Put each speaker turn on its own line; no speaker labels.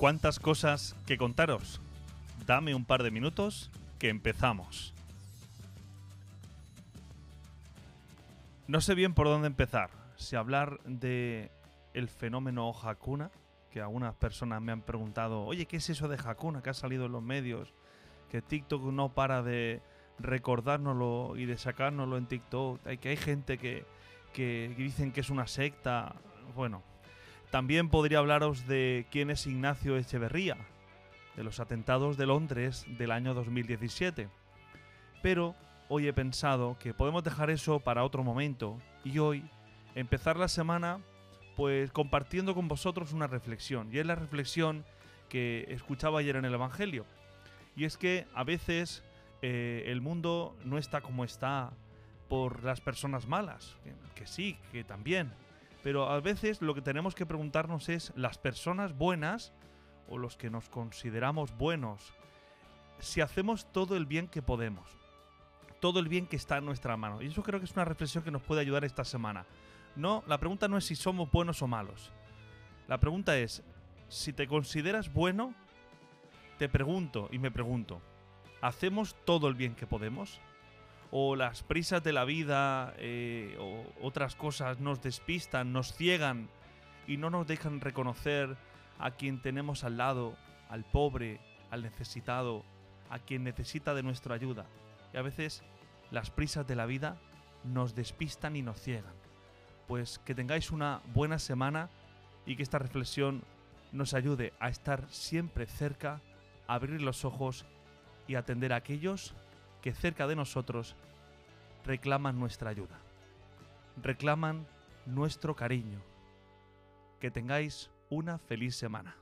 cuántas cosas que contaros. Dame un par de minutos que empezamos. No sé bien por dónde empezar. Si hablar de el fenómeno Hakuna, que algunas personas me han preguntado, oye, ¿qué es eso de Hakuna que ha salido en los medios? Que TikTok no para de recordárnoslo y de sacárnoslo en TikTok. Hay que hay gente que, que dicen que es una secta. Bueno, también podría hablaros de quién es Ignacio Echeverría, de los atentados de Londres del año 2017. Pero hoy he pensado que podemos dejar eso para otro momento y hoy empezar la semana pues compartiendo con vosotros una reflexión. Y es la reflexión que escuchaba ayer en el Evangelio. Y es que a veces eh, el mundo no está como está por las personas malas, que sí, que también. Pero a veces lo que tenemos que preguntarnos es, las personas buenas, o los que nos consideramos buenos, si hacemos todo el bien que podemos, todo el bien que está en nuestra mano. Y eso creo que es una reflexión que nos puede ayudar esta semana. No, la pregunta no es si somos buenos o malos. La pregunta es, si te consideras bueno, te pregunto y me pregunto, ¿hacemos todo el bien que podemos? ¿O las prisas de la vida eh, otras cosas nos despistan, nos ciegan y no nos dejan reconocer a quien tenemos al lado, al pobre, al necesitado, a quien necesita de nuestra ayuda? Y a veces las prisas de la vida nos despistan y nos ciegan pues que tengáis una buena semana y que esta reflexión nos ayude a estar siempre cerca, a abrir los ojos y atender a aquellos que cerca de nosotros reclaman nuestra ayuda, reclaman nuestro cariño. Que tengáis una feliz semana.